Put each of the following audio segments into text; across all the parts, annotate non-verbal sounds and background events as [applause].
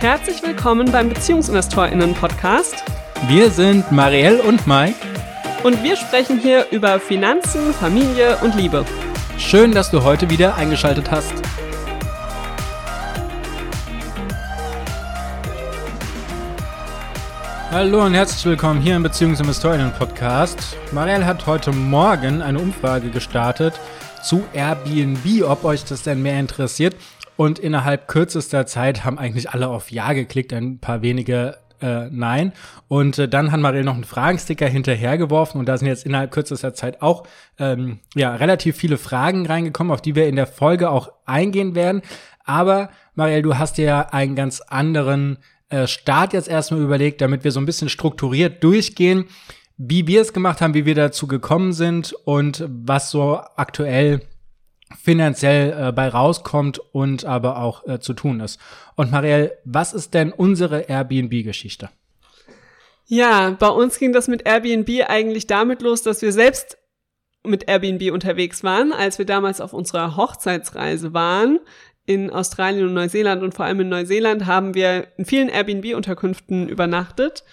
Herzlich willkommen beim BeziehungsinvestorInnen-Podcast. Wir sind Marielle und Mike. Und wir sprechen hier über Finanzen, Familie und Liebe. Schön, dass du heute wieder eingeschaltet hast. Hallo und herzlich willkommen hier im Beziehungsinvestorinnen-Podcast. Marielle hat heute Morgen eine Umfrage gestartet zu Airbnb, ob euch das denn mehr interessiert. Und innerhalb kürzester Zeit haben eigentlich alle auf Ja geklickt, ein paar wenige äh, Nein. Und äh, dann hat Marielle noch einen Fragensticker hinterhergeworfen und da sind jetzt innerhalb kürzester Zeit auch ähm, ja, relativ viele Fragen reingekommen, auf die wir in der Folge auch eingehen werden. Aber Marielle, du hast dir ja einen ganz anderen äh, Start jetzt erstmal überlegt, damit wir so ein bisschen strukturiert durchgehen, wie wir es gemacht haben, wie wir dazu gekommen sind und was so aktuell finanziell äh, bei rauskommt und aber auch äh, zu tun ist. Und Marielle, was ist denn unsere Airbnb-Geschichte? Ja, bei uns ging das mit Airbnb eigentlich damit los, dass wir selbst mit Airbnb unterwegs waren, als wir damals auf unserer Hochzeitsreise waren in Australien und Neuseeland und vor allem in Neuseeland haben wir in vielen Airbnb-Unterkünften übernachtet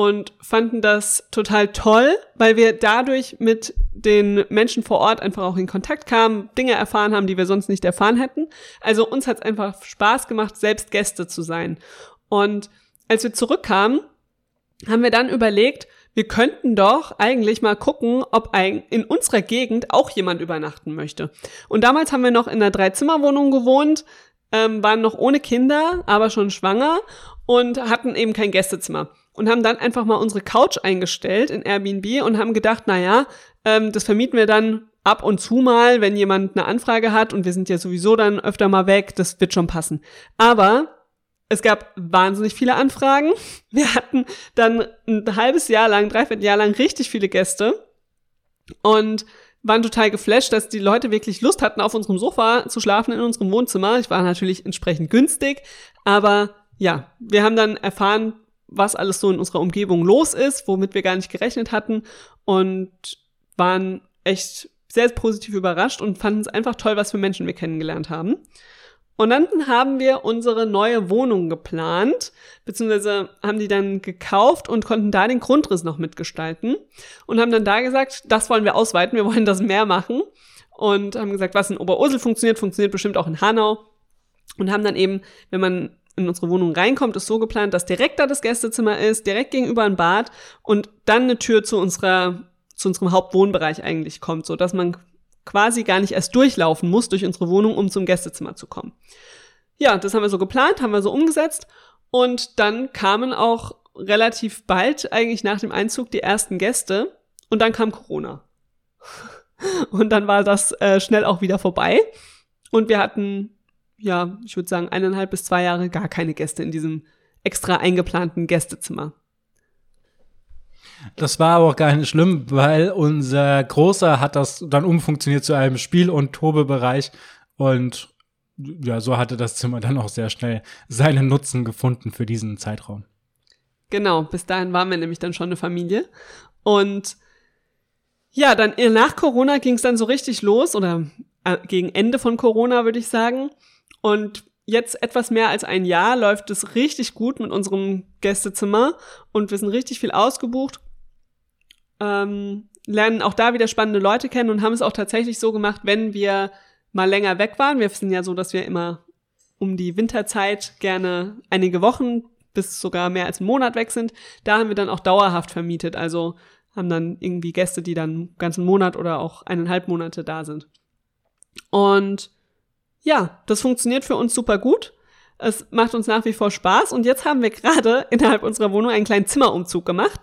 und fanden das total toll, weil wir dadurch mit den Menschen vor Ort einfach auch in Kontakt kamen, Dinge erfahren haben, die wir sonst nicht erfahren hätten. Also uns hat es einfach Spaß gemacht, selbst Gäste zu sein. Und als wir zurückkamen, haben wir dann überlegt, wir könnten doch eigentlich mal gucken, ob in unserer Gegend auch jemand übernachten möchte. Und damals haben wir noch in einer Dreizimmerwohnung gewohnt, ähm, waren noch ohne Kinder, aber schon schwanger und hatten eben kein Gästezimmer und haben dann einfach mal unsere Couch eingestellt in Airbnb und haben gedacht, na ja, ähm, das vermieten wir dann ab und zu mal, wenn jemand eine Anfrage hat und wir sind ja sowieso dann öfter mal weg, das wird schon passen. Aber es gab wahnsinnig viele Anfragen. [laughs] Wir hatten dann ein halbes Jahr lang, dreiviertel Jahr lang richtig viele Gäste und waren total geflasht, dass die Leute wirklich Lust hatten, auf unserem Sofa zu schlafen in unserem Wohnzimmer. Ich war natürlich entsprechend günstig, aber ja, wir haben dann erfahren, was alles so in unserer Umgebung los ist, womit wir gar nicht gerechnet hatten und waren echt sehr positiv überrascht und fanden es einfach toll, was für Menschen wir kennengelernt haben. Und dann haben wir unsere neue Wohnung geplant, beziehungsweise haben die dann gekauft und konnten da den Grundriss noch mitgestalten und haben dann da gesagt, das wollen wir ausweiten, wir wollen das mehr machen und haben gesagt, was in Oberursel funktioniert, funktioniert bestimmt auch in Hanau und haben dann eben, wenn man in unsere Wohnung reinkommt, ist so geplant, dass direkt da das Gästezimmer ist, direkt gegenüber ein Bad und dann eine Tür zu unserer zu unserem Hauptwohnbereich eigentlich kommt, so dass man quasi gar nicht erst durchlaufen muss durch unsere Wohnung, um zum Gästezimmer zu kommen. Ja, das haben wir so geplant, haben wir so umgesetzt und dann kamen auch relativ bald eigentlich nach dem Einzug die ersten Gäste und dann kam Corona. [laughs] Und dann war das äh, schnell auch wieder vorbei und wir hatten ja, ich würde sagen, eineinhalb bis zwei Jahre gar keine Gäste in diesem extra eingeplanten Gästezimmer. Das war aber auch gar nicht schlimm, weil unser Großer hat das dann umfunktioniert zu einem Spiel- und Tobebereich und ja, so hatte das Zimmer dann auch sehr schnell seinen Nutzen gefunden für diesen Zeitraum. Genau, bis dahin waren wir nämlich dann schon eine Familie und ja, dann nach Corona ging es dann so richtig los oder äh, gegen Ende von Corona würde ich sagen und jetzt etwas mehr als ein Jahr läuft es richtig gut mit unserem Gästezimmer und wir sind richtig viel ausgebucht. Ähm, lernen auch da wieder spannende Leute kennen und haben es auch tatsächlich so gemacht, wenn wir mal länger weg waren. Wir sind ja so, dass wir immer um die Winterzeit gerne einige Wochen bis sogar mehr als einen Monat weg sind. Da haben wir dann auch dauerhaft vermietet. Also haben dann irgendwie Gäste, die dann einen ganzen Monat oder auch eineinhalb Monate da sind. Und ja, das funktioniert für uns super gut. Es macht uns nach wie vor Spaß und jetzt haben wir gerade [laughs] innerhalb unserer Wohnung einen kleinen Zimmerumzug gemacht.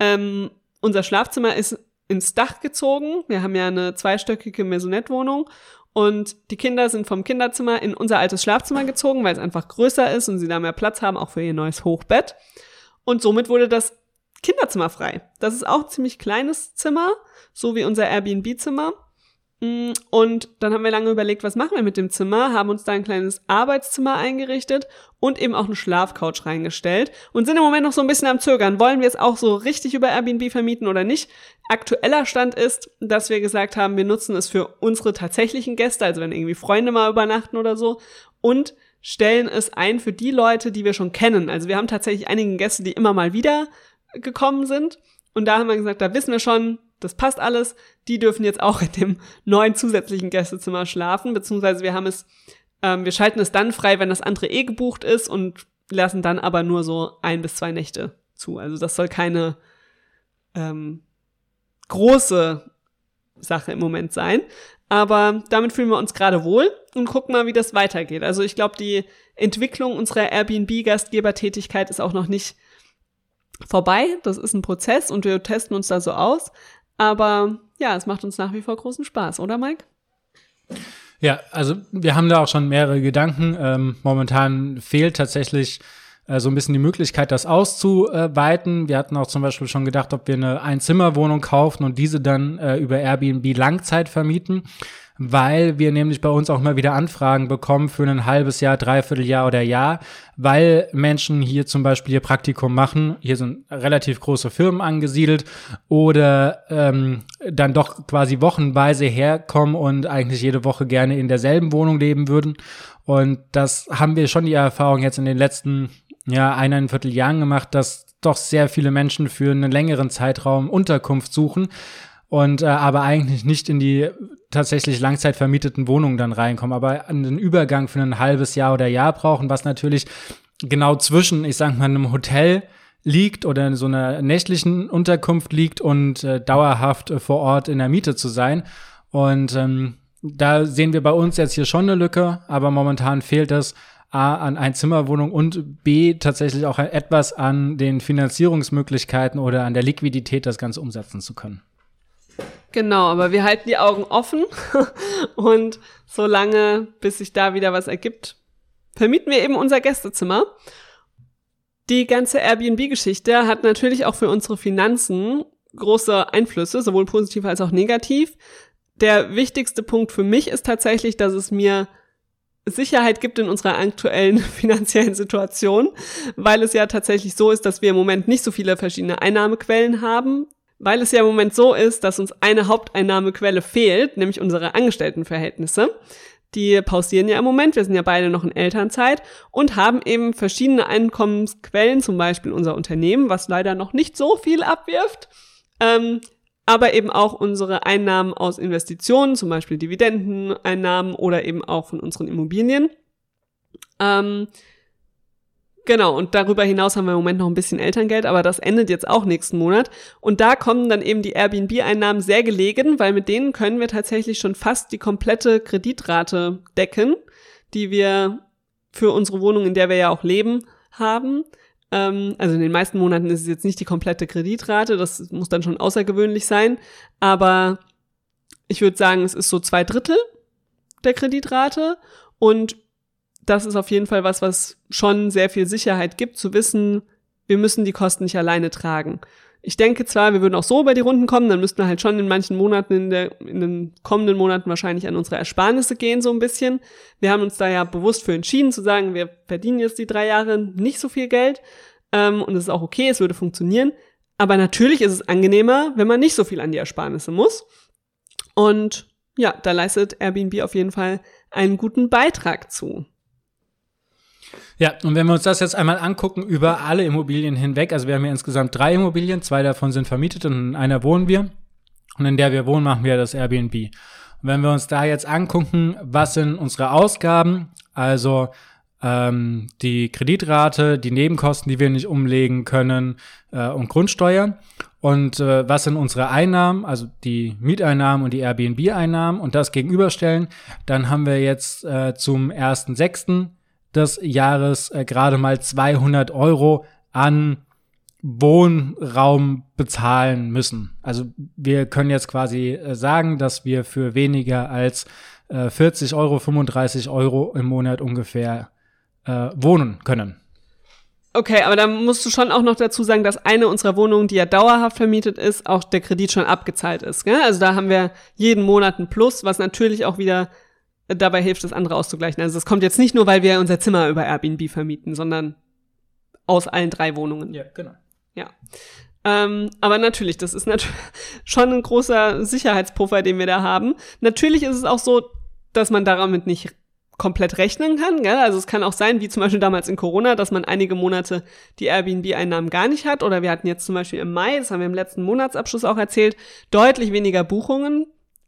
Ähm, unser Schlafzimmer ist ins Dach gezogen. Wir haben ja eine zweistöckige Maisonette-Wohnung und die Kinder sind vom Kinderzimmer in unser altes Schlafzimmer gezogen, weil es einfach größer ist und sie da mehr Platz haben, auch für ihr neues Hochbett. Und somit wurde das Kinderzimmer frei. Das ist auch ein ziemlich kleines Zimmer, so wie unser Airbnb-Zimmer. Mm, und dann haben wir lange überlegt, was machen wir mit dem Zimmer, haben uns da ein kleines Arbeitszimmer eingerichtet und eben auch eine Schlafcouch reingestellt und sind im Moment noch so ein bisschen am Zögern. Wollen wir es auch so richtig über Airbnb vermieten oder nicht? Aktueller Stand ist, dass wir gesagt haben, wir nutzen es für unsere tatsächlichen Gäste, also wenn irgendwie Freunde mal übernachten oder so und stellen es ein für die Leute, die wir schon kennen. Also wir haben tatsächlich einige Gäste, die immer mal wieder gekommen sind. Und da haben wir gesagt, da wissen wir schon, das passt alles. Die dürfen jetzt auch in dem neuen zusätzlichen Gästezimmer schlafen, beziehungsweise wir haben es, ähm, wir schalten es dann frei, wenn das andere eh gebucht ist und lassen dann aber nur so ein bis zwei Nächte zu. Also das soll keine ähm, große Sache im Moment sein. Aber damit fühlen wir uns gerade wohl und gucken mal, wie das weitergeht. Also ich glaube, die Entwicklung unserer Airbnb-Gastgebertätigkeit ist auch noch nicht vorbei. Das ist ein Prozess und wir testen uns da so aus. Aber ja, es macht uns nach wie vor großen Spaß, oder Mike? Ja, also wir haben da auch schon mehrere Gedanken. Ähm, momentan fehlt tatsächlich äh, so ein bisschen die Möglichkeit, das auszuweiten. Wir hatten auch zum Beispiel schon gedacht, ob wir eine Einzimmerwohnung kaufen und diese dann äh, über Airbnb Langzeit vermieten weil wir nämlich bei uns auch mal wieder Anfragen bekommen für ein halbes Jahr, dreiviertel Jahr oder Jahr, weil Menschen hier zum Beispiel ihr Praktikum machen. Hier sind relativ große Firmen angesiedelt oder ähm, dann doch quasi wochenweise herkommen und eigentlich jede Woche gerne in derselben Wohnung leben würden. Und das haben wir schon die Erfahrung jetzt in den letzten ja, eineinviertel Jahren gemacht, dass doch sehr viele Menschen für einen längeren Zeitraum Unterkunft suchen und äh, aber eigentlich nicht in die tatsächlich langzeit vermieteten Wohnungen dann reinkommen, aber einen Übergang für ein halbes Jahr oder Jahr brauchen, was natürlich genau zwischen, ich sag mal, einem Hotel liegt oder in so einer nächtlichen Unterkunft liegt und äh, dauerhaft äh, vor Ort in der Miete zu sein. Und ähm, da sehen wir bei uns jetzt hier schon eine Lücke, aber momentan fehlt es A an Einzimmerwohnung und B tatsächlich auch etwas an den Finanzierungsmöglichkeiten oder an der Liquidität, das Ganze umsetzen zu können. Genau, aber wir halten die Augen offen [laughs] und solange, bis sich da wieder was ergibt, vermieten wir eben unser Gästezimmer. Die ganze Airbnb-Geschichte hat natürlich auch für unsere Finanzen große Einflüsse, sowohl positiv als auch negativ. Der wichtigste Punkt für mich ist tatsächlich, dass es mir Sicherheit gibt in unserer aktuellen [laughs] finanziellen Situation, weil es ja tatsächlich so ist, dass wir im Moment nicht so viele verschiedene Einnahmequellen haben, weil es ja im Moment so ist, dass uns eine Haupteinnahmequelle fehlt, nämlich unsere Angestelltenverhältnisse. Die pausieren ja im Moment, wir sind ja beide noch in Elternzeit und haben eben verschiedene Einkommensquellen, zum Beispiel unser Unternehmen, was leider noch nicht so viel abwirft, ähm, aber eben auch unsere Einnahmen aus Investitionen, zum Beispiel Dividendeneinnahmen oder eben auch von unseren Immobilien. Ähm, genau, und darüber hinaus haben wir im Moment noch ein bisschen Elterngeld, aber das endet jetzt auch nächsten Monat. Und da kommen dann eben die Airbnb-Einnahmen sehr gelegen, weil mit denen können wir tatsächlich schon fast die komplette Kreditrate decken, die wir für unsere Wohnung, in der wir ja auch leben, haben. Ähm, also in den meisten Monaten ist es jetzt nicht die komplette Kreditrate, das muss dann schon außergewöhnlich sein. Aber ich würde sagen, es ist so zwei Drittel der Kreditrate. Und das ist auf jeden Fall was, was schon sehr viel Sicherheit gibt, zu wissen, wir müssen die Kosten nicht alleine tragen. Ich denke zwar, wir würden auch so über die Runden kommen, dann müssten wir halt schon in manchen Monaten, in, der, in den kommenden Monaten wahrscheinlich an unsere Ersparnisse gehen, so ein bisschen. Wir haben uns da ja bewusst für entschieden, zu sagen, wir verdienen jetzt die drei Jahre nicht so viel Geld. Ähm, und es ist auch okay, es würde funktionieren. Aber natürlich ist es angenehmer, wenn man nicht so viel an die Ersparnisse muss. Und ja, da leistet Airbnb auf jeden Fall einen guten Beitrag zu. Ja, und wenn wir uns das jetzt einmal angucken über alle Immobilien hinweg, also wir haben ja insgesamt drei Immobilien, zwei davon sind vermietet und in einer wohnen wir. Und in der wir wohnen, machen wir das Airbnb. Und wenn wir uns da jetzt angucken, was sind unsere Ausgaben, also ähm, die Kreditrate, die Nebenkosten, die wir nicht umlegen können äh, und Grundsteuer. Und äh, was sind unsere Einnahmen, also die Mieteinnahmen und die Airbnb-Einnahmen und das gegenüberstellen, dann haben wir jetzt äh, zum 1.6 des Jahres äh, gerade mal 200 Euro an Wohnraum bezahlen müssen. Also wir können jetzt quasi äh, sagen, dass wir für weniger als äh, 40 Euro, 35 Euro im Monat ungefähr äh, wohnen können. Okay, aber da musst du schon auch noch dazu sagen, dass eine unserer Wohnungen, die ja dauerhaft vermietet ist, auch der Kredit schon abgezahlt ist. Gell? Also da haben wir jeden Monat ein Plus, was natürlich auch wieder dabei hilft, das andere auszugleichen. Also das kommt jetzt nicht nur, weil wir unser Zimmer über Airbnb vermieten, sondern aus allen drei Wohnungen. Ja, genau. Ja. Ähm, aber natürlich, das ist natürlich [laughs] schon ein großer Sicherheitspuffer, den wir da haben. Natürlich ist es auch so, dass man damit nicht komplett rechnen kann. Gell? Also es kann auch sein, wie zum Beispiel damals in Corona, dass man einige Monate die Airbnb-Einnahmen gar nicht hat. Oder wir hatten jetzt zum Beispiel im Mai, das haben wir im letzten Monatsabschluss auch erzählt, deutlich weniger Buchungen.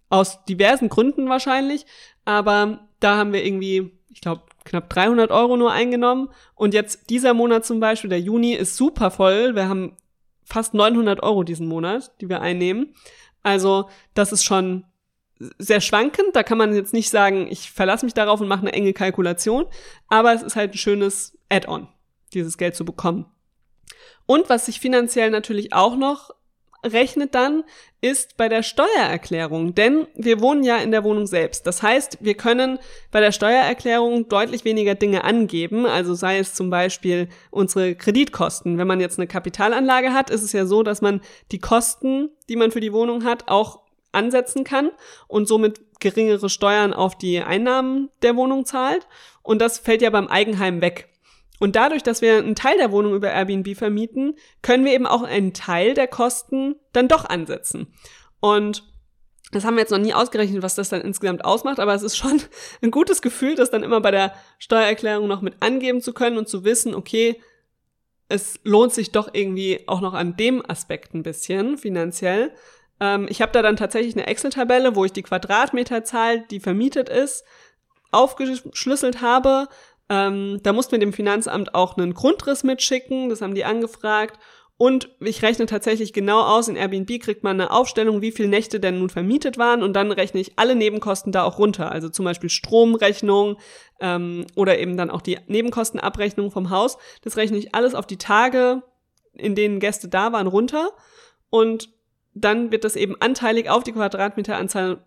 Aus diversen Gründen wahrscheinlich. Aber da haben wir irgendwie, ich glaube, knapp 300 Euro nur eingenommen. Und jetzt dieser Monat zum Beispiel, der Juni, ist super voll. Wir haben fast 900 Euro diesen Monat, die wir einnehmen. Also das ist schon sehr schwankend. Da kann man jetzt nicht sagen, ich verlasse mich darauf und mache eine enge Kalkulation. Aber es ist halt ein schönes Add-on, dieses Geld zu bekommen. Und was sich finanziell natürlich auch noch rechnet dann, ist bei der Steuererklärung. Denn wir wohnen ja in der Wohnung selbst. Das heißt, wir können bei der Steuererklärung deutlich weniger Dinge angeben. Also sei es zum Beispiel unsere Kreditkosten. Wenn man jetzt eine Kapitalanlage hat, ist es ja so, dass man die Kosten, die man für die Wohnung hat, auch ansetzen kann und somit geringere Steuern auf die Einnahmen der Wohnung zahlt. Und das fällt ja beim Eigenheim weg. Und dadurch, dass wir einen Teil der Wohnung über Airbnb vermieten, können wir eben auch einen Teil der Kosten dann doch ansetzen. Und das haben wir jetzt noch nie ausgerechnet, was das dann insgesamt ausmacht, aber es ist schon [laughs] ein gutes Gefühl, das dann immer bei der Steuererklärung noch mit angeben zu können und zu wissen, okay, es lohnt sich doch irgendwie auch noch an dem Aspekt ein bisschen finanziell. Ähm, ich habe da dann tatsächlich eine Excel-Tabelle, wo ich die Quadratmeterzahl, die vermietet ist, aufgeschlüsselt habe, ähm, da mussten wir dem Finanzamt auch einen Grundriss mitschicken, das haben die angefragt. Und ich rechne tatsächlich genau aus, in Airbnb kriegt man eine Aufstellung, wie viele Nächte denn nun vermietet waren und dann rechne ich alle Nebenkosten da auch runter. Also zum Beispiel Stromrechnung ähm, oder eben dann auch die Nebenkostenabrechnung vom Haus. Das rechne ich alles auf die Tage, in denen Gäste da waren, runter. Und dann wird das eben anteilig auf die Quadratmeteranzahl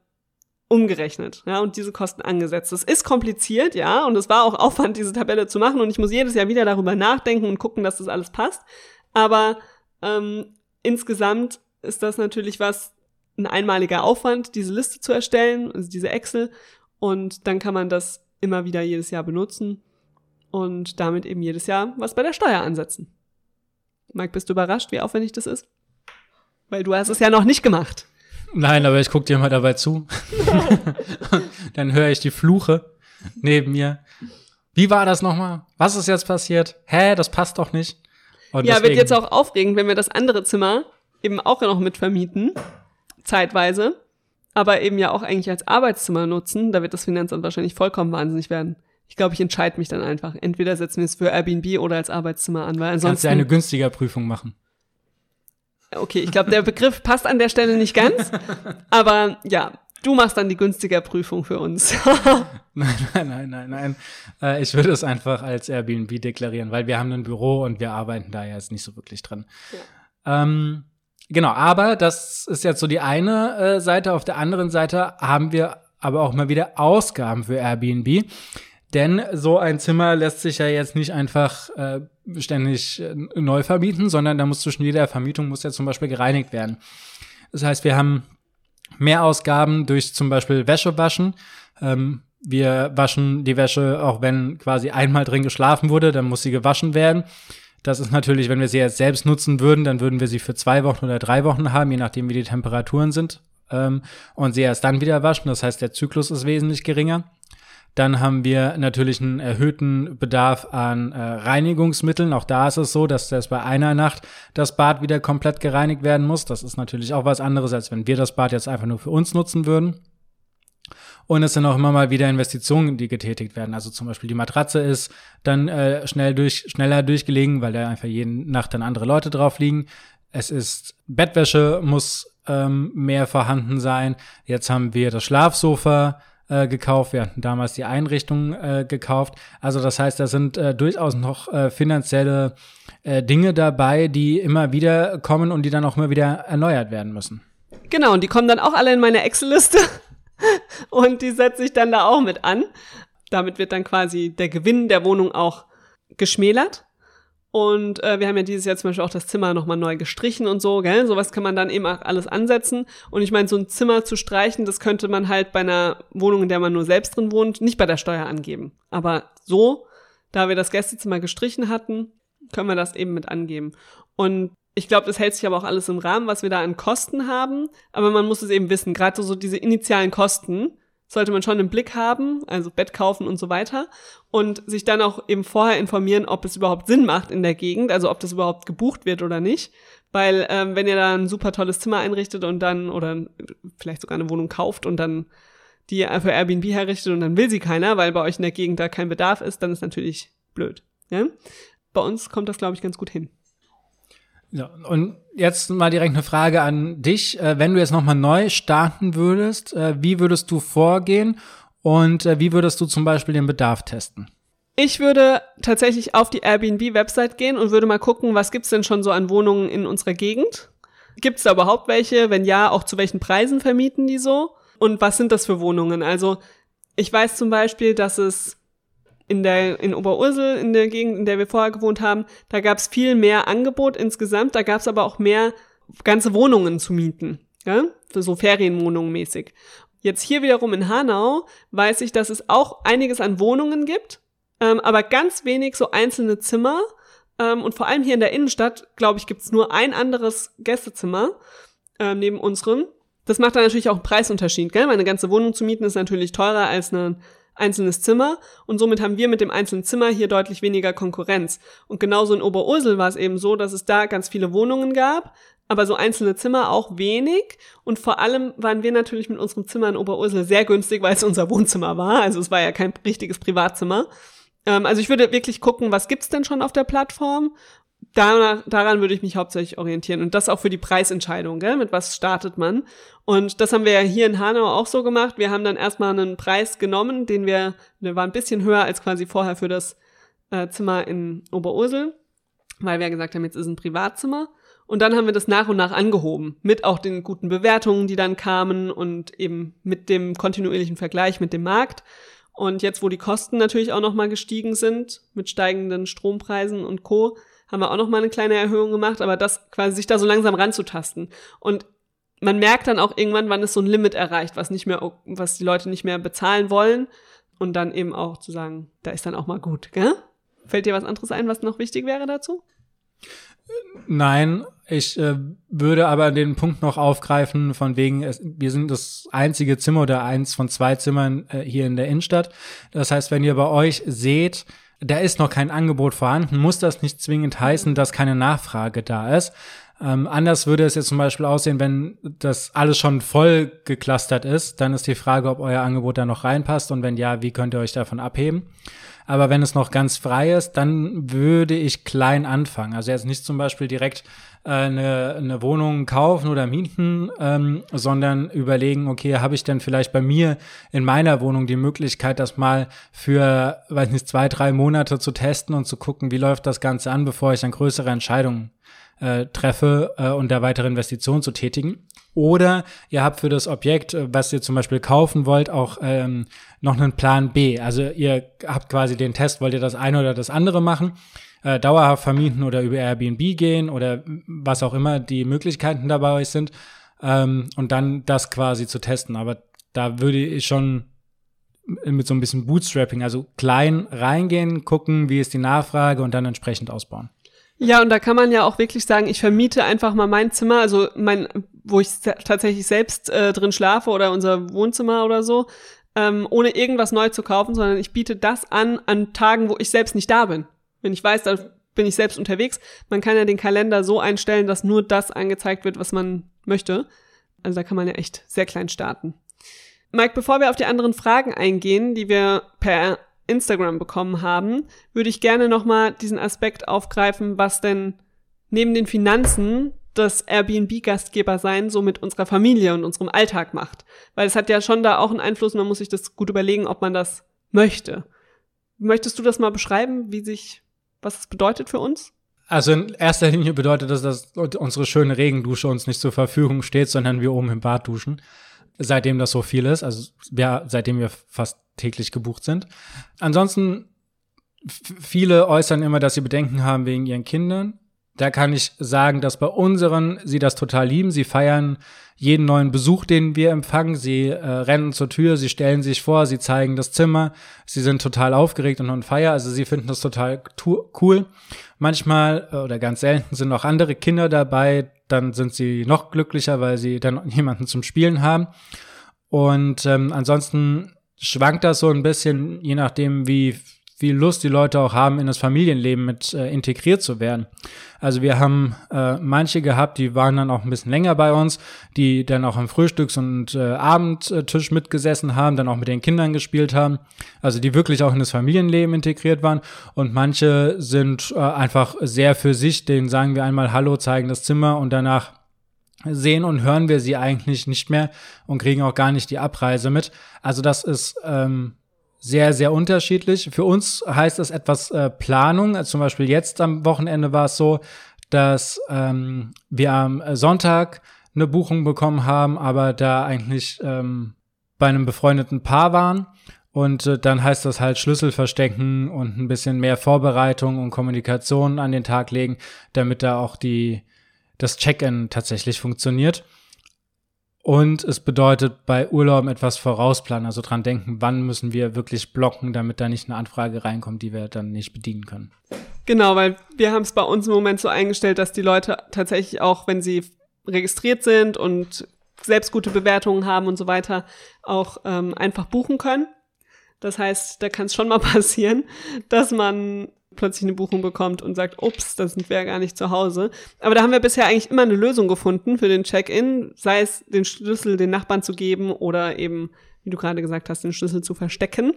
umgerechnet, ja, und diese Kosten angesetzt. Das ist kompliziert, ja, und es war auch Aufwand, diese Tabelle zu machen, und ich muss jedes Jahr wieder darüber nachdenken und gucken, dass das alles passt. Aber ähm, insgesamt ist das natürlich was, ein einmaliger Aufwand, diese Liste zu erstellen, also diese Excel, und dann kann man das immer wieder jedes Jahr benutzen und damit eben jedes Jahr was bei der Steuer ansetzen. Mike, bist du überrascht, wie aufwendig das ist? Weil du hast es ja noch nicht gemacht. Nein, aber ich gucke dir mal dabei zu. [laughs] Dann höre ich die Fluche neben mir. Wie war das nochmal? Was ist jetzt passiert? Hä, das passt doch nicht. Und ja, deswegen, wird jetzt auch aufregend, wenn wir das andere Zimmer eben auch noch mit vermieten. Zeitweise. Aber eben ja auch eigentlich als Arbeitszimmer nutzen. Da wird das Finanzamt wahrscheinlich vollkommen wahnsinnig werden. Ich glaube, ich entscheide mich dann einfach. Entweder setzen wir es für Airbnb oder als Arbeitszimmer an, weil ansonsten. Kannst du eine günstiger Prüfung machen. Okay, ich glaube, der Begriff passt an der Stelle nicht ganz. Aber ja, du machst dann die günstiger Prüfung für uns. [laughs] nein, nein, nein, nein, nein. Äh, ich würde es einfach als Airbnb deklarieren, weil wir haben ein Büro und wir arbeiten da jetzt nicht so wirklich drin. Ja. Ähm, genau, aber das ist jetzt so die eine äh, Seite. Auf der anderen Seite haben wir aber auch mal wieder Ausgaben für Airbnb. Denn so ein Zimmer lässt sich ja jetzt nicht einfach äh, ständig äh, neu vermieten, sondern da muss zwischen jeder Vermietung muss ja zum Beispiel gereinigt werden. Das heißt, wir haben mehr Ausgaben durch zum Beispiel Wäsche waschen. Ähm, wir waschen die Wäsche, auch wenn quasi einmal drin geschlafen wurde, dann muss sie gewaschen werden. Das ist natürlich, wenn wir sie jetzt selbst nutzen würden, dann würden wir sie für zwei Wochen oder drei Wochen haben, je nachdem, wie die Temperaturen sind. Ähm, und sie erst dann wieder waschen. Das heißt, der Zyklus ist wesentlich geringer. Dann haben wir natürlich einen erhöhten Bedarf an äh, Reinigungsmitteln. Auch da ist es so, dass das bei einer Nacht das Bad wieder komplett gereinigt werden muss. Das ist natürlich auch was anderes, als wenn wir das Bad jetzt einfach nur für uns nutzen würden. Und es sind auch immer mal wieder Investitionen, die getätigt werden. Also zum Beispiel die Matratze ist dann äh, schnell durch, schneller durchgelegen, weil da einfach jede Nacht dann andere Leute drauf liegen. Es ist Bettwäsche muss ähm, mehr vorhanden sein. Jetzt haben wir das Schlafsofa äh, gekauft. Wir hatten damals die Einrichtung äh, gekauft. Also das heißt, da sind äh, durchaus noch äh, finanzielle äh, Dinge dabei, die immer wieder kommen und die dann auch immer wieder erneuert werden müssen. Genau, und die kommen dann auch alle in meine Excel-Liste [laughs] und die setze ich dann da auch mit an. Damit wird dann quasi der Gewinn der Wohnung auch geschmälert. Und äh, wir haben ja dieses Jahr zum Beispiel auch das Zimmer nochmal neu gestrichen und so, gell? Sowas kann man dann eben auch alles ansetzen. Und ich meine, so ein Zimmer zu streichen, das könnte man halt bei einer Wohnung, in der man nur selbst drin wohnt, nicht bei der Steuer angeben. Aber so, da wir das Gästezimmer gestrichen hatten, können wir das eben mit angeben. Und ich glaube, das hält sich aber auch alles im Rahmen, was wir da an Kosten haben. Aber man muss es eben wissen, gerade so diese initialen Kosten sollte man schon im Blick haben, also Bett kaufen und so weiter. Und sich dann auch eben vorher informieren, ob es überhaupt Sinn macht in der Gegend, also ob das überhaupt gebucht wird oder nicht. Weil ähm, wenn ihr da ein super tolles Zimmer einrichtet und dann, oder vielleicht sogar eine Wohnung kauft und dann die für Airbnb herrichtet und dann will sie keiner, weil bei euch in der Gegend da kein Bedarf ist, dann ist natürlich blöd. Ja? Bei uns kommt das, glaube ich, ganz gut hin. Ja, und jetzt mal direkt eine Frage an dich. Äh, wenn du jetzt nochmal neu starten würdest, äh, wie würdest du vorgehen und äh, wie würdest du zum Beispiel den Bedarf testen? Ich würde tatsächlich auf die Airbnb-Website gehen und würde mal gucken, was gibt's denn schon so an Wohnungen in unserer Gegend? Gibt's da überhaupt welche? Wenn ja, auch zu welchen Preisen vermieten die so? Und was sind das für Wohnungen? Also ich weiß zum Beispiel, dass es in der in Oberursel, in der Gegend, in der wir vorher gewohnt haben, da gab es viel mehr Angebot insgesamt. Da gab es aber auch mehr ganze Wohnungen zu mieten, ja, so Ferienwohnungen mäßig. Jetzt hier wiederum in Hanau weiß ich, dass es auch einiges an Wohnungen gibt, ähm, aber ganz wenig so einzelne Zimmer. Ähm, und vor allem hier in der Innenstadt, glaube ich, gibt's nur ein anderes Gästezimmer ähm, neben unserem. Das macht dann natürlich auch einen Preisunterschied, gell? Weil eine ganze Wohnung zu mieten ist natürlich teurer als eine einzelnes Zimmer und somit haben wir mit dem einzelnen Zimmer hier deutlich weniger Konkurrenz. Und genauso in Oberursel war es eben so, dass es da ganz viele Wohnungen gab, aber so einzelne Zimmer auch wenig. Und vor allem waren wir natürlich mit unserem Zimmer in Oberursel sehr günstig, weil es unser Wohnzimmer war. Also es war ja kein richtiges Privatzimmer. Ähm, also ich würde wirklich gucken, was gibt's denn schon auf der Plattform danach, daran würde ich mich hauptsächlich orientieren. Und das auch für die Preisentscheidung, gell? Mit was startet man? Und das haben wir ja hier in Hanau auch so gemacht. Wir haben dann erstmal einen Preis genommen, den wir, der war ein bisschen höher als quasi vorher für das äh, Zimmer in Oberursel, weil wir gesagt haben, jetzt ist ein Privatzimmer. Und dann haben wir das nach und nach angehoben, mit auch den guten Bewertungen, die dann kamen und eben mit dem kontinuierlichen Vergleich mit dem Markt. Und jetzt, wo die Kosten natürlich auch nochmal gestiegen sind, mit steigenden Strompreisen und Co., haben wir auch noch mal eine kleine Erhöhung gemacht, aber das quasi sich da so langsam ranzutasten. Und man merkt dann auch irgendwann, wann es so ein Limit erreicht, was nicht mehr, was die Leute nicht mehr bezahlen wollen. Und dann eben auch zu sagen, da ist dann auch mal gut, gell? Fällt dir was anderes ein, was noch wichtig wäre dazu? Nein, ich äh, würde aber den Punkt noch aufgreifen, von wegen, es, wir sind das einzige Zimmer oder eins von zwei Zimmern äh, hier in der Innenstadt. Das heißt, wenn ihr bei euch seht, da ist noch kein Angebot vorhanden, muss das nicht zwingend heißen, dass keine Nachfrage da ist. Ähm, anders würde es jetzt zum Beispiel aussehen, wenn das alles schon voll geklustert ist, dann ist die Frage, ob euer Angebot da noch reinpasst und wenn ja, wie könnt ihr euch davon abheben. Aber wenn es noch ganz frei ist, dann würde ich klein anfangen. Also jetzt nicht zum Beispiel direkt eine, eine Wohnung kaufen oder mieten, ähm, sondern überlegen, okay, habe ich denn vielleicht bei mir in meiner Wohnung die Möglichkeit, das mal für, weiß nicht, zwei, drei Monate zu testen und zu gucken, wie läuft das Ganze an, bevor ich dann größere Entscheidungen äh, treffe äh, und da weitere Investitionen zu tätigen. Oder ihr habt für das Objekt, äh, was ihr zum Beispiel kaufen wollt, auch ähm, noch einen Plan B. Also ihr habt quasi den Test, wollt ihr das eine oder das andere machen äh, dauerhaft vermieten oder über Airbnb gehen oder was auch immer die Möglichkeiten dabei sind ähm, und dann das quasi zu testen. Aber da würde ich schon mit so ein bisschen Bootstrapping, also klein reingehen, gucken, wie ist die Nachfrage und dann entsprechend ausbauen. Ja, und da kann man ja auch wirklich sagen, ich vermiete einfach mal mein Zimmer, also mein, wo ich tatsächlich selbst äh, drin schlafe oder unser Wohnzimmer oder so, ähm, ohne irgendwas neu zu kaufen, sondern ich biete das an an Tagen, wo ich selbst nicht da bin. Wenn ich weiß, da bin ich selbst unterwegs. Man kann ja den Kalender so einstellen, dass nur das angezeigt wird, was man möchte. Also da kann man ja echt sehr klein starten. Mike, bevor wir auf die anderen Fragen eingehen, die wir per Instagram bekommen haben, würde ich gerne nochmal diesen Aspekt aufgreifen, was denn neben den Finanzen das Airbnb-Gastgeber sein so mit unserer Familie und unserem Alltag macht. Weil es hat ja schon da auch einen Einfluss und man muss sich das gut überlegen, ob man das möchte. Möchtest du das mal beschreiben, wie sich was es bedeutet für uns? Also in erster Linie bedeutet das, dass unsere schöne Regendusche uns nicht zur Verfügung steht, sondern wir oben im Bad duschen. Seitdem das so viel ist, also ja, seitdem wir fast täglich gebucht sind. Ansonsten, viele äußern immer, dass sie Bedenken haben wegen ihren Kindern. Da kann ich sagen, dass bei unseren sie das total lieben. Sie feiern jeden neuen Besuch, den wir empfangen. Sie äh, rennen zur Tür, sie stellen sich vor, sie zeigen das Zimmer. Sie sind total aufgeregt und on fire. Also sie finden das total cool. Manchmal äh, oder ganz selten sind auch andere Kinder dabei. Dann sind sie noch glücklicher, weil sie dann [laughs] jemanden zum Spielen haben. Und ähm, ansonsten schwankt das so ein bisschen, je nachdem, wie viel Lust die Leute auch haben, in das Familienleben mit äh, integriert zu werden. Also wir haben äh, manche gehabt, die waren dann auch ein bisschen länger bei uns, die dann auch am Frühstücks- und äh, Abendtisch mitgesessen haben, dann auch mit den Kindern gespielt haben, also die wirklich auch in das Familienleben integriert waren. Und manche sind äh, einfach sehr für sich, denen sagen wir einmal Hallo, zeigen das Zimmer und danach sehen und hören wir sie eigentlich nicht mehr und kriegen auch gar nicht die Abreise mit. Also das ist ähm, sehr, sehr unterschiedlich. Für uns heißt das etwas äh, Planung. Also zum Beispiel jetzt am Wochenende war es so, dass ähm, wir am Sonntag eine Buchung bekommen haben, aber da eigentlich ähm, bei einem befreundeten Paar waren. Und äh, dann heißt das halt Schlüssel verstecken und ein bisschen mehr Vorbereitung und Kommunikation an den Tag legen, damit da auch die, das Check-in tatsächlich funktioniert. Und es bedeutet bei Urlauben etwas vorausplanen, also dran denken, wann müssen wir wirklich blocken, damit da nicht eine Anfrage reinkommt, die wir dann nicht bedienen können. Genau, weil wir haben es bei uns im Moment so eingestellt, dass die Leute tatsächlich auch, wenn sie registriert sind und selbst gute Bewertungen haben und so weiter, auch ähm, einfach buchen können. Das heißt, da kann es schon mal [laughs] passieren, dass man plötzlich eine Buchung bekommt und sagt, ups, da sind wir ja gar nicht zu Hause. Aber da haben wir bisher eigentlich immer eine Lösung gefunden für den Check-in, sei es den Schlüssel den Nachbarn zu geben oder eben, wie du gerade gesagt hast, den Schlüssel zu verstecken.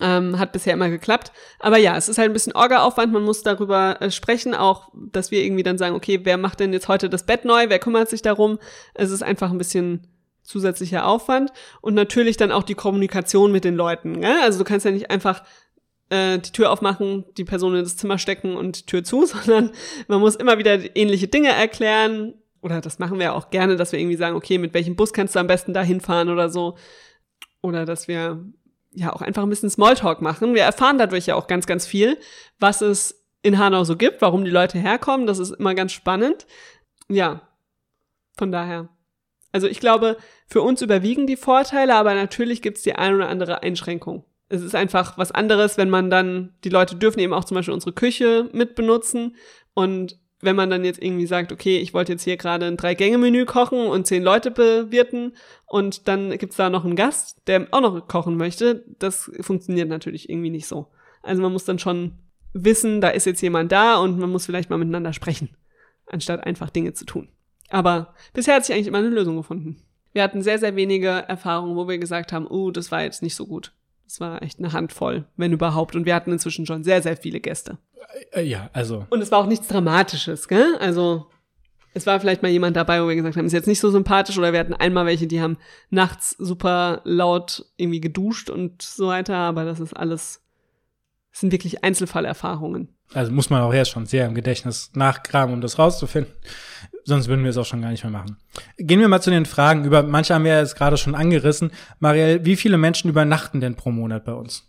Ähm, hat bisher immer geklappt. Aber ja, es ist halt ein bisschen Orga-Aufwand. Man muss darüber äh, sprechen, auch, dass wir irgendwie dann sagen, okay, wer macht denn jetzt heute das Bett neu? Wer kümmert sich darum? Es ist einfach ein bisschen zusätzlicher Aufwand und natürlich dann auch die Kommunikation mit den Leuten. Gell? Also du kannst ja nicht einfach äh, die Tür aufmachen, die Person in das Zimmer stecken und die Tür zu, [laughs] sondern man muss immer wieder ähnliche Dinge erklären. Oder das machen wir auch gerne, dass wir irgendwie sagen, okay, mit welchem Bus kannst du am besten da hinfahren oder so. Oder dass wir ja auch einfach ein bisschen Smalltalk machen. Wir erfahren dadurch ja auch ganz, ganz viel, was es in Hanau so gibt, warum die Leute herkommen. Das ist immer ganz spannend. Ja, von daher. Also ich glaube, für uns überwiegen die Vorteile, aber natürlich gibt es die ein oder andere Einschränkung es ist einfach was anderes, wenn man dann, die Leute dürfen eben auch zum Beispiel unsere Küche mit benutzen und wenn man dann jetzt irgendwie sagt, okay, ich wollte jetzt hier gerade ein Drei-Gänge-Menü kochen und zehn Leute bewirten und dann gibt's da noch einen Gast, der auch noch kochen möchte, das funktioniert natürlich irgendwie nicht so. Also man muss dann schon wissen, da ist jetzt jemand da und man muss vielleicht mal miteinander sprechen, anstatt einfach Dinge zu tun. Aber bisher hat sich eigentlich immer eine Lösung gefunden. Wir hatten sehr, sehr wenige Erfahrungen, wo wir gesagt haben, oh, uh, das war jetzt nicht so gut. Es war echt eine Handvoll, wenn überhaupt. Und wir hatten inzwischen schon sehr, sehr viele Gäste. Äh, ja, also. Und es war auch nichts Dramatisches, gell? Also, es war vielleicht mal jemand dabei, wo wir gesagt haben, ist jetzt nicht so sympathisch. Oder wir hatten einmal welche, die haben nachts super laut irgendwie geduscht und so weiter. Aber das ist alles, das sind wirklich Einzelfallerfahrungen. Also muss man auch erst schon sehr im Gedächtnis nachgraben, um das rauszufinden. Sonst würden wir es auch schon gar nicht mehr machen. Gehen wir mal zu den Fragen. Über manche haben wir ja jetzt gerade schon angerissen. Marielle, wie viele Menschen übernachten denn pro Monat bei uns?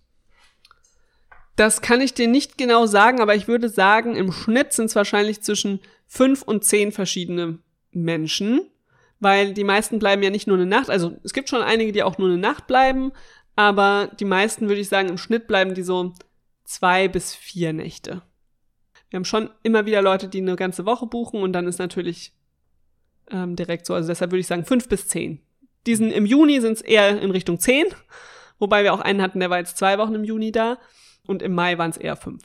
Das kann ich dir nicht genau sagen, aber ich würde sagen, im Schnitt sind es wahrscheinlich zwischen fünf und zehn verschiedene Menschen, weil die meisten bleiben ja nicht nur eine Nacht. Also es gibt schon einige, die auch nur eine Nacht bleiben, aber die meisten würde ich sagen, im Schnitt bleiben die so zwei bis vier Nächte. Wir haben schon immer wieder Leute, die eine ganze Woche buchen und dann ist natürlich ähm, direkt so. Also deshalb würde ich sagen fünf bis zehn. Diesen im Juni sind es eher in Richtung zehn, [laughs] wobei wir auch einen hatten, der war jetzt zwei Wochen im Juni da und im Mai waren es eher fünf.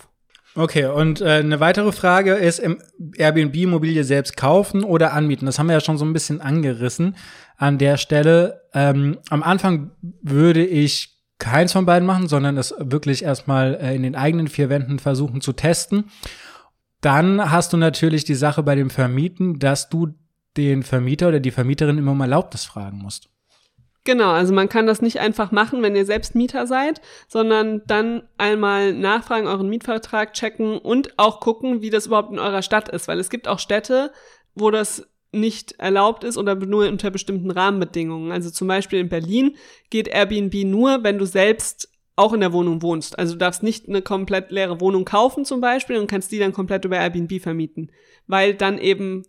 Okay, und äh, eine weitere Frage ist, im Airbnb-Immobilie selbst kaufen oder anmieten? Das haben wir ja schon so ein bisschen angerissen an der Stelle. Ähm, am Anfang würde ich keins von beiden machen, sondern es wirklich erstmal äh, in den eigenen vier Wänden versuchen zu testen. Dann hast du natürlich die Sache bei dem Vermieten, dass du den Vermieter oder die Vermieterin immer um Erlaubnis fragen musst. Genau, also man kann das nicht einfach machen, wenn ihr selbst Mieter seid, sondern dann einmal nachfragen, euren Mietvertrag checken und auch gucken, wie das überhaupt in eurer Stadt ist, weil es gibt auch Städte, wo das nicht erlaubt ist oder nur unter bestimmten Rahmenbedingungen. Also zum Beispiel in Berlin geht Airbnb nur, wenn du selbst auch in der Wohnung wohnst. Also du darfst nicht eine komplett leere Wohnung kaufen zum Beispiel und kannst die dann komplett über Airbnb vermieten, weil dann eben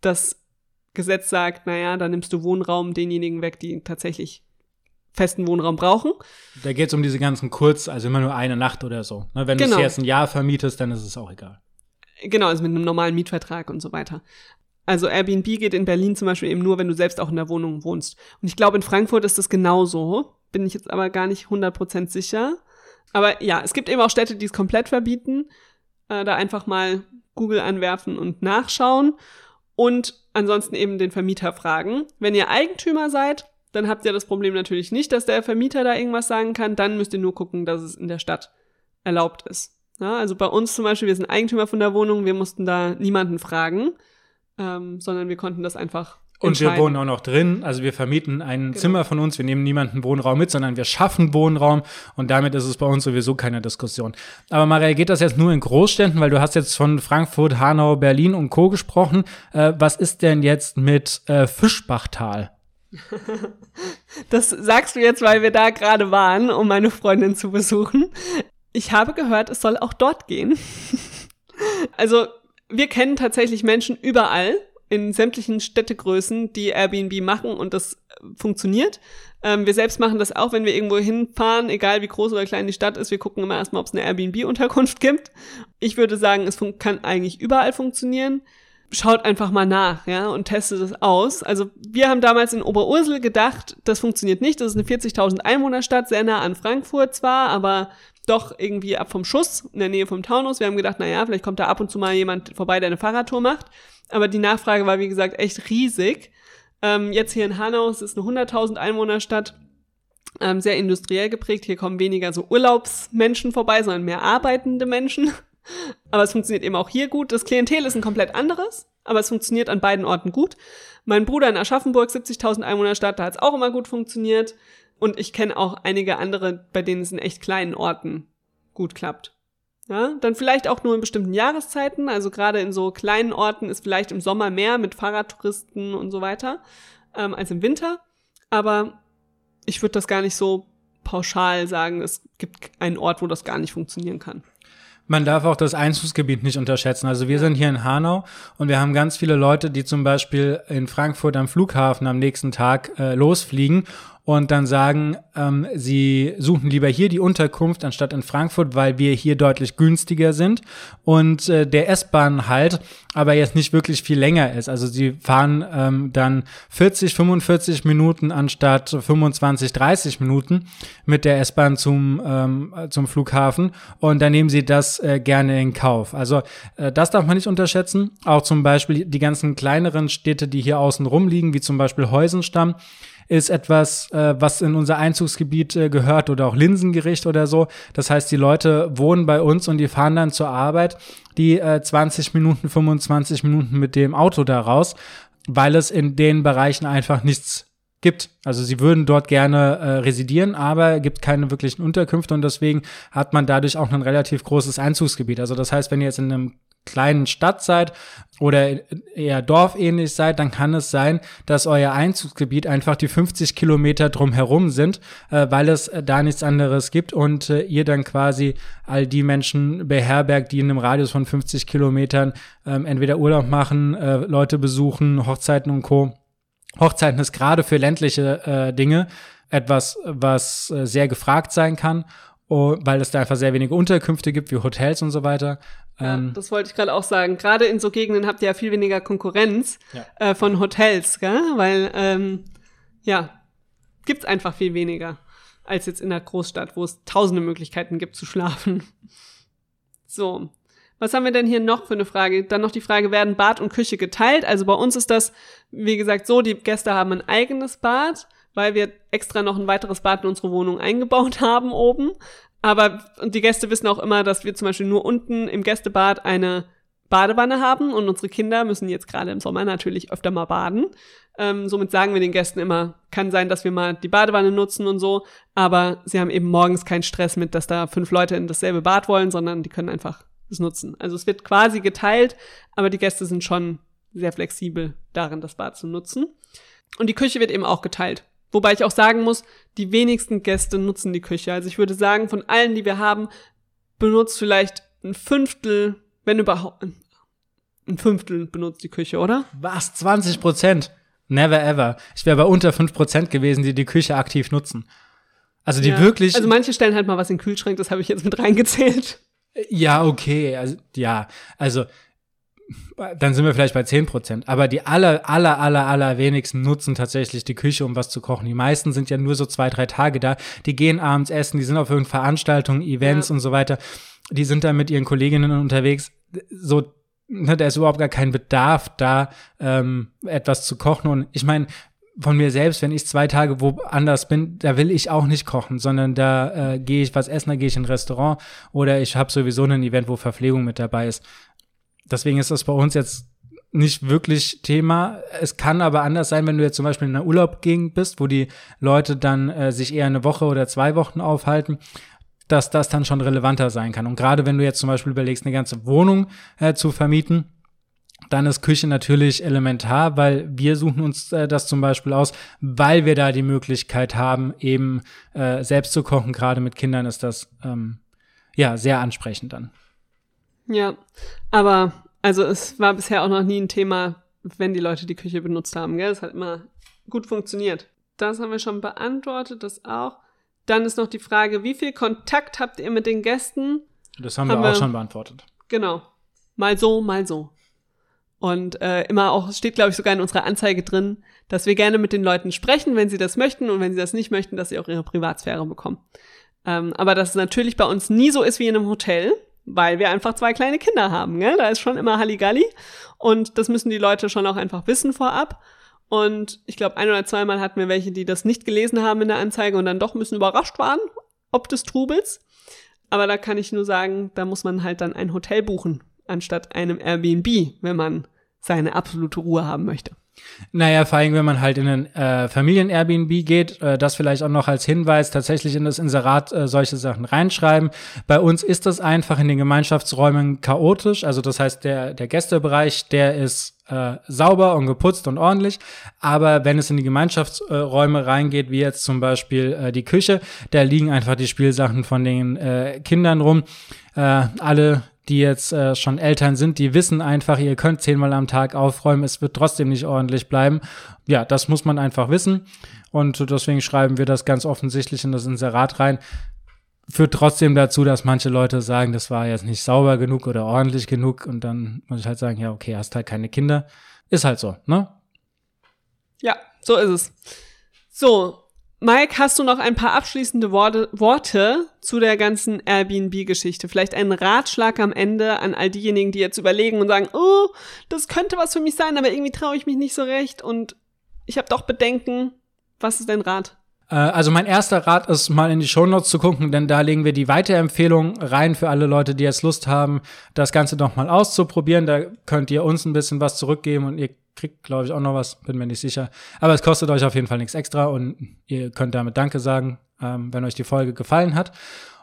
das Gesetz sagt, naja, dann nimmst du Wohnraum denjenigen weg, die tatsächlich festen Wohnraum brauchen. Da geht es um diese ganzen Kurz, also immer nur eine Nacht oder so. Ne, wenn genau. du es jetzt ein Jahr vermietest, dann ist es auch egal. Genau, also mit einem normalen Mietvertrag und so weiter. Also Airbnb geht in Berlin zum Beispiel eben nur, wenn du selbst auch in der Wohnung wohnst. Und ich glaube, in Frankfurt ist das genauso. Bin ich jetzt aber gar nicht 100% sicher. Aber ja, es gibt eben auch Städte, die es komplett verbieten. Äh, da einfach mal Google anwerfen und nachschauen. Und ansonsten eben den Vermieter fragen. Wenn ihr Eigentümer seid, dann habt ihr das Problem natürlich nicht, dass der Vermieter da irgendwas sagen kann. Dann müsst ihr nur gucken, dass es in der Stadt erlaubt ist. Ja, also bei uns zum Beispiel, wir sind Eigentümer von der Wohnung, wir mussten da niemanden fragen ähm, sondern wir konnten das einfach und wir wohnen auch noch drin. Also wir vermieten ein genau. Zimmer von uns. Wir nehmen niemanden Wohnraum mit, sondern wir schaffen Wohnraum. Und damit ist es bei uns sowieso keine Diskussion. Aber Maria, geht das jetzt nur in Großstädten? Weil du hast jetzt von Frankfurt, Hanau, Berlin und Co. gesprochen. Äh, was ist denn jetzt mit äh, Fischbachtal? [laughs] das sagst du jetzt, weil wir da gerade waren, um meine Freundin zu besuchen. Ich habe gehört, es soll auch dort gehen. [laughs] also wir kennen tatsächlich Menschen überall in sämtlichen Städtegrößen, die Airbnb machen und das äh, funktioniert. Ähm, wir selbst machen das auch, wenn wir irgendwo hinfahren, egal wie groß oder klein die Stadt ist. Wir gucken immer erstmal, ob es eine Airbnb-Unterkunft [laughs] gibt. Ich würde sagen, es kann eigentlich überall funktionieren. Schaut einfach mal nach, ja, und testet es aus. Also wir haben damals in Oberursel gedacht, das funktioniert nicht. Das ist eine 40.000 Einwohnerstadt, sehr nah an Frankfurt zwar, aber doch irgendwie ab vom Schuss in der Nähe vom Taunus. Wir haben gedacht, na ja, vielleicht kommt da ab und zu mal jemand vorbei, der eine Fahrradtour macht. Aber die Nachfrage war, wie gesagt, echt riesig. Ähm, jetzt hier in Hanau, es ist eine 100.000 Einwohnerstadt, ähm, sehr industriell geprägt. Hier kommen weniger so Urlaubsmenschen vorbei, sondern mehr arbeitende Menschen. Aber es funktioniert eben auch hier gut. Das Klientel ist ein komplett anderes, aber es funktioniert an beiden Orten gut. Mein Bruder in Aschaffenburg, 70.000 Einwohnerstadt, da hat es auch immer gut funktioniert. Und ich kenne auch einige andere, bei denen es in echt kleinen Orten gut klappt. Ja, dann vielleicht auch nur in bestimmten Jahreszeiten. Also gerade in so kleinen Orten ist vielleicht im Sommer mehr mit Fahrradtouristen und so weiter ähm, als im Winter. Aber ich würde das gar nicht so pauschal sagen, es gibt einen Ort, wo das gar nicht funktionieren kann. Man darf auch das Einzugsgebiet nicht unterschätzen. Also wir sind hier in Hanau und wir haben ganz viele Leute, die zum Beispiel in Frankfurt am Flughafen am nächsten Tag äh, losfliegen und dann sagen, ähm, sie suchen lieber hier die Unterkunft anstatt in Frankfurt, weil wir hier deutlich günstiger sind und äh, der S-Bahn halt aber jetzt nicht wirklich viel länger ist. Also sie fahren ähm, dann 40, 45 Minuten anstatt 25, 30 Minuten mit der S-Bahn zum, ähm, zum Flughafen und dann nehmen sie das äh, gerne in Kauf. Also äh, das darf man nicht unterschätzen. Auch zum Beispiel die ganzen kleineren Städte, die hier außen rum liegen, wie zum Beispiel Heusenstamm ist etwas, äh, was in unser Einzugsgebiet äh, gehört oder auch Linsengericht oder so. Das heißt, die Leute wohnen bei uns und die fahren dann zur Arbeit, die äh, 20 Minuten, 25 Minuten mit dem Auto da raus, weil es in den Bereichen einfach nichts gibt. Also sie würden dort gerne äh, residieren, aber gibt keine wirklichen Unterkünfte und deswegen hat man dadurch auch ein relativ großes Einzugsgebiet. Also das heißt, wenn ihr jetzt in einem kleinen Stadt seid oder eher dorfähnlich seid, dann kann es sein, dass euer Einzugsgebiet einfach die 50 Kilometer drumherum sind, äh, weil es äh, da nichts anderes gibt und äh, ihr dann quasi all die Menschen beherbergt, die in einem Radius von 50 Kilometern ähm, entweder Urlaub machen, äh, Leute besuchen, Hochzeiten und Co. Hochzeiten ist gerade für ländliche äh, Dinge etwas, was äh, sehr gefragt sein kann Oh, weil es da einfach sehr wenige Unterkünfte gibt, wie Hotels und so weiter. Ja, ähm, das wollte ich gerade auch sagen. Gerade in so Gegenden habt ihr ja viel weniger Konkurrenz ja. äh, von Hotels, gell? weil ähm, ja, gibt's einfach viel weniger als jetzt in der Großstadt, wo es tausende Möglichkeiten gibt zu schlafen. [laughs] So, was haben wir denn hier noch für eine Frage? Dann noch die Frage, werden Bad und Küche geteilt? Also bei uns ist das, wie gesagt, so, die Gäste haben ein eigenes Bad weil wir extra noch ein weiteres Bad in unsere Wohnung eingebaut [laughs] haben oben. Aber und die Gäste wissen auch immer, dass wir zum Beispiel nur unten im Gästebad eine Badewanne haben und unsere Kinder müssen jetzt gerade im Sommer natürlich öfter mal baden. Ähm, somit sagen wir den Gästen immer, kann sein, dass wir mal die Badewanne nutzen und so, aber sie haben eben morgens keinen Stress mit, dass da fünf Leute in dasselbe Bad wollen, sondern die können einfach es nutzen. Also es wird quasi geteilt, aber die Gäste sind schon sehr flexibel darin, das Bad zu nutzen. Und die Küche wird eben auch geteilt. Wobei ich auch sagen muss, die wenigsten Gäste nutzen die Küche. Also ich würde sagen, von allen, die wir haben, benutzt vielleicht ein Fünftel, wenn überhaupt, ein Fünftel benutzt die Küche, oder? Was? 20 Prozent? Never ever. Ich wäre bei unter 5 Prozent gewesen, die die Küche aktiv nutzen. Also die ja. wirklich. Also manche stellen halt mal was in den Kühlschrank, das habe ich jetzt mit reingezählt. Ja, okay. Also, ja, also dann sind wir vielleicht bei 10 Prozent. Aber die aller, aller, aller, aller wenigsten nutzen tatsächlich die Küche, um was zu kochen. Die meisten sind ja nur so zwei, drei Tage da. Die gehen abends essen, die sind auf irgendeinen Veranstaltungen, Events ja. und so weiter. Die sind da mit ihren Kolleginnen unterwegs. So, ne, da ist überhaupt gar kein Bedarf da, ähm, etwas zu kochen. Und ich meine, von mir selbst, wenn ich zwei Tage woanders bin, da will ich auch nicht kochen, sondern da äh, gehe ich was essen, da gehe ich in ein Restaurant oder ich habe sowieso ein Event, wo Verpflegung mit dabei ist. Deswegen ist das bei uns jetzt nicht wirklich Thema. Es kann aber anders sein, wenn du jetzt zum Beispiel in einer Urlaubgegend bist, wo die Leute dann äh, sich eher eine Woche oder zwei Wochen aufhalten, dass das dann schon relevanter sein kann. Und gerade wenn du jetzt zum Beispiel überlegst, eine ganze Wohnung äh, zu vermieten, dann ist Küche natürlich elementar, weil wir suchen uns äh, das zum Beispiel aus, weil wir da die Möglichkeit haben, eben äh, selbst zu kochen. Gerade mit Kindern ist das ähm, ja sehr ansprechend dann. Ja, aber also es war bisher auch noch nie ein Thema, wenn die Leute die Küche benutzt haben. Gell? Es hat immer gut funktioniert. Das haben wir schon beantwortet, das auch. Dann ist noch die Frage, wie viel Kontakt habt ihr mit den Gästen? Das haben, haben wir auch schon beantwortet. Genau. Mal so, mal so. Und äh, immer auch, steht, glaube ich, sogar in unserer Anzeige drin, dass wir gerne mit den Leuten sprechen, wenn sie das möchten und wenn sie das nicht möchten, dass sie auch ihre Privatsphäre bekommen. Ähm, aber dass es natürlich bei uns nie so ist wie in einem Hotel, weil wir einfach zwei kleine Kinder haben. Gell? Da ist schon immer Halligalli und das müssen die Leute schon auch einfach wissen vorab. Und ich glaube, ein oder zweimal hatten wir welche, die das nicht gelesen haben in der Anzeige und dann doch ein bisschen überrascht waren, ob des Trubels. Aber da kann ich nur sagen, da muss man halt dann ein Hotel buchen, anstatt einem Airbnb, wenn man seine absolute Ruhe haben möchte. Naja, vor allem, wenn man halt in ein äh, Familien-Airbnb geht, äh, das vielleicht auch noch als Hinweis tatsächlich in das Inserat äh, solche Sachen reinschreiben. Bei uns ist das einfach in den Gemeinschaftsräumen chaotisch. Also das heißt, der, der Gästebereich, der ist äh, sauber und geputzt und ordentlich. Aber wenn es in die Gemeinschaftsräume reingeht, wie jetzt zum Beispiel äh, die Küche, da liegen einfach die Spielsachen von den äh, Kindern rum. Äh, alle die jetzt äh, schon Eltern sind, die wissen einfach, ihr könnt zehnmal am Tag aufräumen, es wird trotzdem nicht ordentlich bleiben. Ja, das muss man einfach wissen. Und deswegen schreiben wir das ganz offensichtlich in das Inserat rein. Führt trotzdem dazu, dass manche Leute sagen, das war jetzt nicht sauber genug oder ordentlich genug. Und dann muss ich halt sagen, ja, okay, hast halt keine Kinder. Ist halt so, ne? Ja, so ist es. So, Mike, hast du noch ein paar abschließende Worte, Worte zu der ganzen Airbnb-Geschichte? Vielleicht einen Ratschlag am Ende an all diejenigen, die jetzt überlegen und sagen, oh, das könnte was für mich sein, aber irgendwie traue ich mich nicht so recht und ich habe doch Bedenken. Was ist dein Rat? Äh, also mein erster Rat ist mal in die Shownotes zu gucken, denn da legen wir die Weiterempfehlung rein für alle Leute, die jetzt Lust haben, das Ganze doch mal auszuprobieren. Da könnt ihr uns ein bisschen was zurückgeben und ihr kriegt, glaube ich, auch noch was, bin mir nicht sicher. Aber es kostet euch auf jeden Fall nichts extra und ihr könnt damit Danke sagen, ähm, wenn euch die Folge gefallen hat.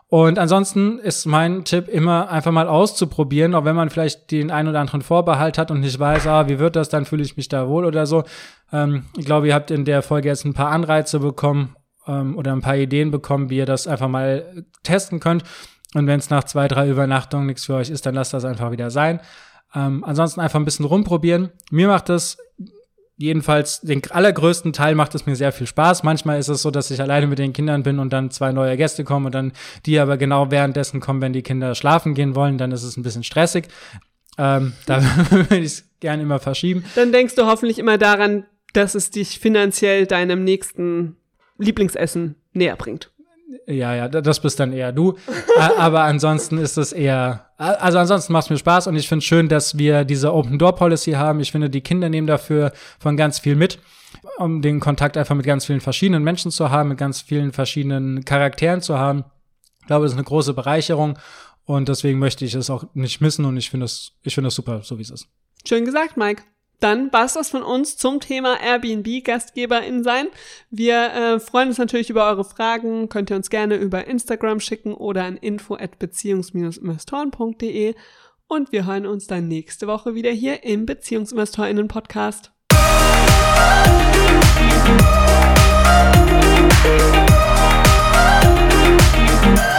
Und ansonsten ist mein Tipp immer einfach mal auszuprobieren, auch wenn man vielleicht den einen oder anderen Vorbehalt hat und nicht weiß, ah, wie wird das, dann fühle ich mich da wohl oder so. Ähm, ich glaube, ihr habt in der Folge jetzt ein paar Anreize bekommen ähm, oder ein paar Ideen bekommen, wie ihr das einfach mal testen könnt. Und wenn es nach zwei, drei Übernachtungen nichts für euch ist, dann lasst das einfach wieder sein. Ähm, ansonsten einfach ein bisschen rumprobieren. Mir macht es jedenfalls den allergrößten Teil macht es mir sehr viel Spaß. Manchmal ist es so, dass ich alleine mit den Kindern bin und dann zwei neue Gäste kommen und dann die aber genau währenddessen kommen, wenn die Kinder schlafen gehen wollen, dann ist es ein bisschen stressig. Ähm, da [laughs] würde ich es gerne immer verschieben. Dann denkst du hoffentlich immer daran, dass es dich finanziell deinem nächsten Lieblingsessen näher bringt. Ja, ja, das bist dann eher du. Aber ansonsten ist es eher, also ansonsten macht es mir Spaß und ich finde schön, dass wir diese Open Door Policy haben. Ich finde, die Kinder nehmen dafür von ganz viel mit, um den Kontakt einfach mit ganz vielen verschiedenen Menschen zu haben, mit ganz vielen verschiedenen Charakteren zu haben. Ich glaube, das ist eine große Bereicherung und deswegen möchte ich es auch nicht missen und ich finde es, ich finde es super, so wie es ist. Schön gesagt, Mike. Dann war es das von uns zum Thema Airbnb-GastgeberInnen sein. Wir äh, freuen uns natürlich über eure Fragen. Könnt ihr uns gerne über Instagram schicken oder an info at beziehungs-investoren.de. Und wir hören uns dann nächste Woche wieder hier im BeziehungsinvestorInnen-Podcast. Musik